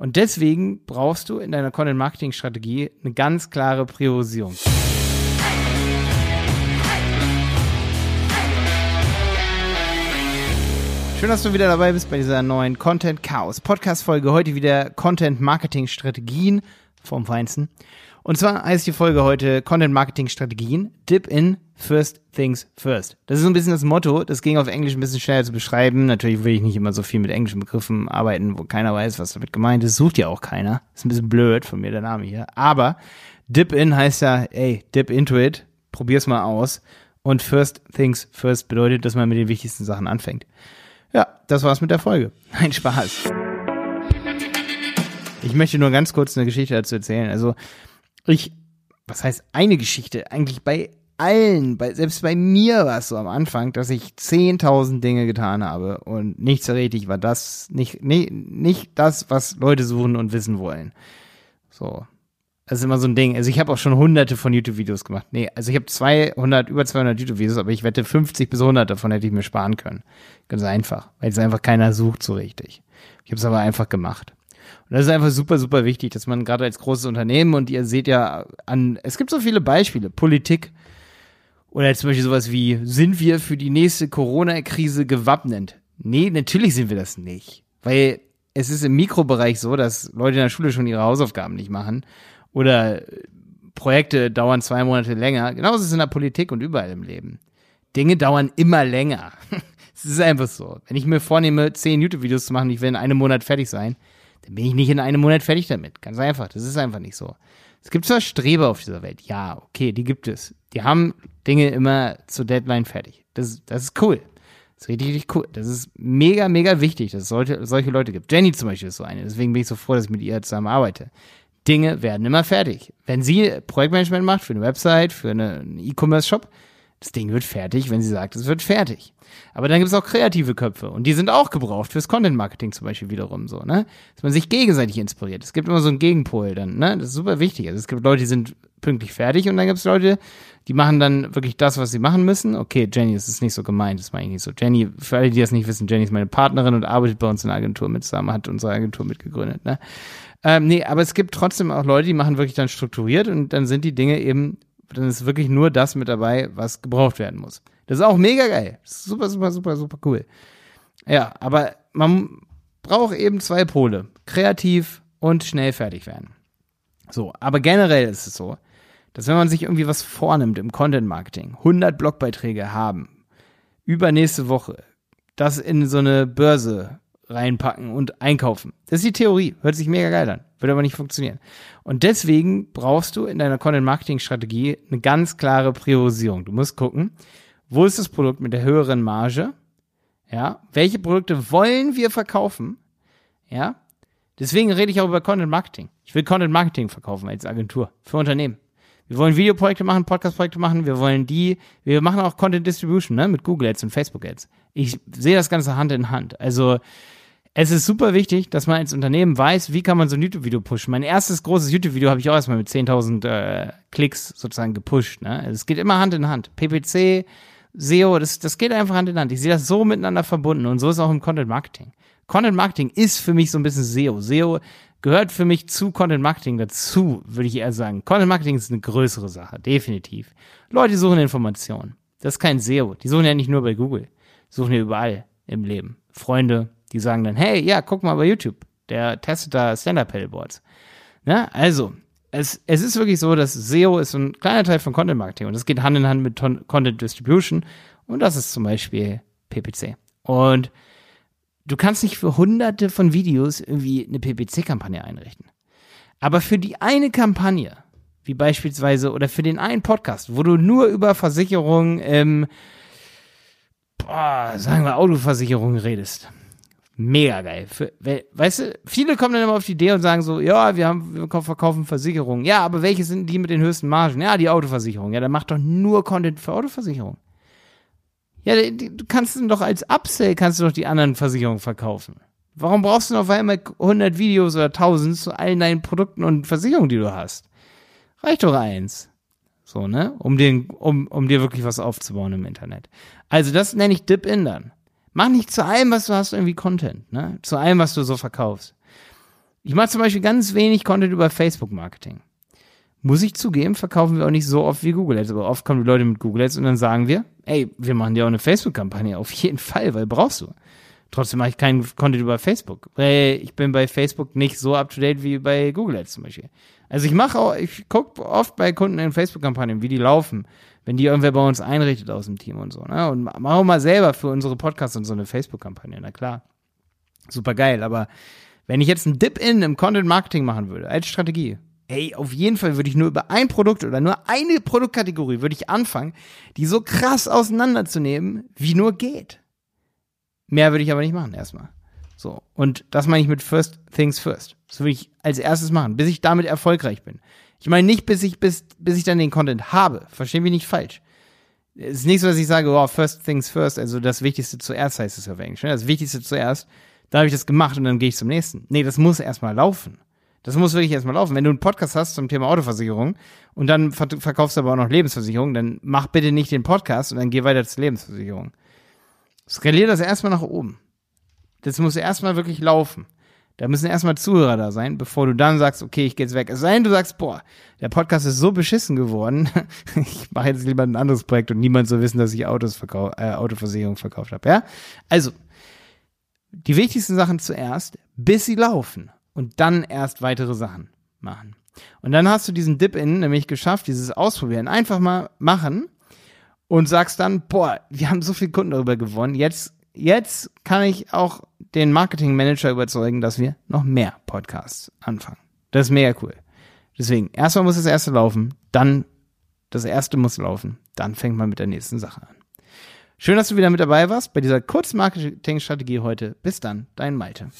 Und deswegen brauchst du in deiner Content-Marketing-Strategie eine ganz klare Priorisierung. Schön, dass du wieder dabei bist bei dieser neuen Content Chaos Podcast Folge. Heute wieder Content Marketing Strategien vom Feinsten. Und zwar heißt die Folge heute Content Marketing Strategien, Dip in First Things First. Das ist so ein bisschen das Motto. Das ging auf Englisch ein bisschen schneller zu beschreiben. Natürlich will ich nicht immer so viel mit englischen Begriffen arbeiten, wo keiner weiß, was damit gemeint ist. Sucht ja auch keiner. Ist ein bisschen blöd von mir der Name hier. Aber Dip in heißt ja, ey, dip into it. Probier's mal aus. Und First Things First bedeutet, dass man mit den wichtigsten Sachen anfängt. Ja, das war's mit der Folge. Ein Spaß. Ich möchte nur ganz kurz eine Geschichte dazu erzählen. Also, ich, was heißt eine Geschichte? Eigentlich bei allen, bei, selbst bei mir war es so am Anfang, dass ich 10.000 Dinge getan habe und nichts so richtig war das, nicht, nicht, nicht das, was Leute suchen und wissen wollen. So. Das ist immer so ein Ding. Also ich habe auch schon hunderte von YouTube-Videos gemacht. Nee, also ich habe 200, über 200 YouTube-Videos, aber ich wette 50 bis 100 davon hätte ich mir sparen können. Ganz einfach, weil es einfach keiner sucht so richtig. Ich habe es aber einfach gemacht. Und das ist einfach super, super wichtig, dass man gerade als großes Unternehmen und ihr seht ja an, es gibt so viele Beispiele, Politik oder zum Beispiel sowas wie, sind wir für die nächste Corona-Krise gewappnet? Nee, natürlich sind wir das nicht. Weil es ist im Mikrobereich so, dass Leute in der Schule schon ihre Hausaufgaben nicht machen oder Projekte dauern zwei Monate länger. Genauso ist es in der Politik und überall im Leben. Dinge dauern immer länger. Es ist einfach so. Wenn ich mir vornehme, zehn YouTube-Videos zu machen, ich will in einem Monat fertig sein, dann bin ich nicht in einem Monat fertig damit. Ganz einfach. Das ist einfach nicht so. Es gibt zwar Streber auf dieser Welt. Ja, okay, die gibt es. Die haben Dinge immer zur Deadline fertig. Das, das ist cool. Das ist richtig, richtig cool. Das ist mega, mega wichtig, dass es solche, solche Leute gibt. Jenny zum Beispiel ist so eine. Deswegen bin ich so froh, dass ich mit ihr zusammen arbeite. Dinge werden immer fertig. Wenn sie Projektmanagement macht für eine Website, für einen E-Commerce-Shop, das Ding wird fertig, wenn sie sagt, es wird fertig. Aber dann gibt es auch kreative Köpfe und die sind auch gebraucht fürs Content Marketing zum Beispiel wiederum so, ne? Dass man sich gegenseitig inspiriert. Es gibt immer so einen Gegenpol dann, ne? Das ist super wichtig. Also es gibt Leute, die sind pünktlich fertig und dann gibt es Leute, die machen dann wirklich das, was sie machen müssen. Okay, Jenny, das ist nicht so gemeint, das meine ich nicht so. Jenny, für alle, die das nicht wissen, Jenny ist meine Partnerin und arbeitet bei uns in der Agentur mit zusammen, hat unsere Agentur mitgegründet, ne? Ähm, nee, aber es gibt trotzdem auch Leute, die machen wirklich dann strukturiert und dann sind die Dinge eben dann ist wirklich nur das mit dabei, was gebraucht werden muss. Das ist auch mega geil. Super, super, super, super cool. Ja, aber man braucht eben zwei Pole. Kreativ und schnell fertig werden. So, aber generell ist es so, dass wenn man sich irgendwie was vornimmt im Content Marketing, 100 Blogbeiträge haben, übernächste Woche, das in so eine Börse reinpacken und einkaufen. Das ist die Theorie. Hört sich mega geil an. Wird aber nicht funktionieren. Und deswegen brauchst du in deiner Content-Marketing-Strategie eine ganz klare Priorisierung. Du musst gucken, wo ist das Produkt mit der höheren Marge? Ja, welche Produkte wollen wir verkaufen? Ja, deswegen rede ich auch über Content Marketing. Ich will Content Marketing verkaufen als Agentur für Unternehmen. Wir wollen Videoprojekte machen, Podcastprojekte machen, wir wollen die, wir machen auch Content Distribution, ne, mit Google Ads und Facebook Ads. Ich sehe das Ganze Hand in Hand. Also, es ist super wichtig, dass man als Unternehmen weiß, wie kann man so ein YouTube-Video pushen. Mein erstes großes YouTube-Video habe ich auch erstmal mit 10.000 äh, Klicks sozusagen gepusht. Ne? Es geht immer Hand in Hand. PPC, SEO, das, das geht einfach Hand in Hand. Ich sehe das so miteinander verbunden und so ist auch im Content Marketing. Content Marketing ist für mich so ein bisschen SEO. SEO gehört für mich zu Content Marketing dazu, würde ich eher sagen. Content Marketing ist eine größere Sache, definitiv. Leute suchen Informationen. Das ist kein SEO. Die suchen ja nicht nur bei Google. Suchen ja überall im Leben. Freunde, die sagen dann, hey, ja, guck mal bei YouTube. Der testet da Stand-Up-Paddleboards. Ne? Also, es, es ist wirklich so, dass SEO ist ein kleiner Teil von Content Marketing und das geht Hand in Hand mit Ton Content Distribution und das ist zum Beispiel PPC. Und du kannst nicht für hunderte von Videos irgendwie eine PPC-Kampagne einrichten. Aber für die eine Kampagne, wie beispielsweise, oder für den einen Podcast, wo du nur über Versicherungen, ähm, boah, sagen wir Autoversicherungen redest, mega geil. Weißt du, viele kommen dann immer auf die Idee und sagen so, ja, wir haben, wir verkaufen Versicherungen. Ja, aber welche sind die mit den höchsten Margen? Ja, die Autoversicherung. Ja, dann mach doch nur Content für Autoversicherung. Ja, du kannst dann doch als Upsell kannst du doch die anderen Versicherungen verkaufen. Warum brauchst du noch einmal 100 Videos oder 1000 zu allen deinen Produkten und Versicherungen, die du hast? Reicht doch eins. So, ne? Um, den, um, um dir wirklich was aufzubauen im Internet. Also das nenne ich Dip-In dann. Mach nicht zu allem, was du hast, irgendwie Content, ne? Zu allem, was du so verkaufst. Ich mache zum Beispiel ganz wenig Content über Facebook-Marketing. Muss ich zugeben, verkaufen wir auch nicht so oft wie Google Ads, aber oft kommen die Leute mit Google Ads und dann sagen wir, ey, wir machen dir auch eine Facebook-Kampagne, auf jeden Fall, weil brauchst du. Trotzdem mache ich keinen Content über Facebook, weil ich bin bei Facebook nicht so up to date wie bei Google Ads zum Beispiel. Also ich mache auch, ich gucke oft bei Kunden in Facebook-Kampagnen, wie die laufen, wenn die irgendwer bei uns einrichtet aus dem Team und so, ne? Und mache auch mal selber für unsere Podcasts und so eine Facebook-Kampagne, na klar. Super geil, aber wenn ich jetzt einen Dip-In im Content-Marketing machen würde, als Strategie, ey, auf jeden Fall würde ich nur über ein Produkt oder nur eine Produktkategorie würde ich anfangen, die so krass auseinanderzunehmen, wie nur geht. Mehr würde ich aber nicht machen erstmal. So. Und das meine ich mit First Things First. Das würde ich als erstes machen, bis ich damit erfolgreich bin. Ich meine nicht, bis ich, bis, bis ich dann den Content habe. Verstehen mich nicht falsch. Es ist nicht so, dass ich sage, wow, First Things First, also das Wichtigste zuerst heißt es auf Englisch. Ne? Das Wichtigste zuerst, da habe ich das gemacht und dann gehe ich zum nächsten. Nee, das muss erstmal laufen. Das muss wirklich erstmal laufen. Wenn du einen Podcast hast zum Thema Autoversicherung und dann verkaufst du aber auch noch Lebensversicherung, dann mach bitte nicht den Podcast und dann geh weiter zur Lebensversicherung. Skalier das erstmal nach oben. Das muss erstmal wirklich laufen. Da müssen erstmal Zuhörer da sein, bevor du dann sagst, okay, ich gehe jetzt weg. Es sei denn, du sagst, boah, der Podcast ist so beschissen geworden, ich mache jetzt lieber ein anderes Projekt und niemand soll wissen, dass ich Autos verkau äh, Autoversicherung verkauft habe. Ja? Also, die wichtigsten Sachen zuerst, bis sie laufen und dann erst weitere Sachen machen. Und dann hast du diesen Dip-In nämlich geschafft, dieses Ausprobieren. Einfach mal machen und sagst dann, boah, wir haben so viele Kunden darüber gewonnen, jetzt jetzt kann ich auch den Marketing Manager überzeugen, dass wir noch mehr Podcasts anfangen. Das ist mega cool. Deswegen, erstmal muss das erste laufen, dann das erste muss laufen, dann fängt man mit der nächsten Sache an. Schön, dass du wieder mit dabei warst bei dieser Kurzmarketing-Strategie heute. Bis dann, dein Malte.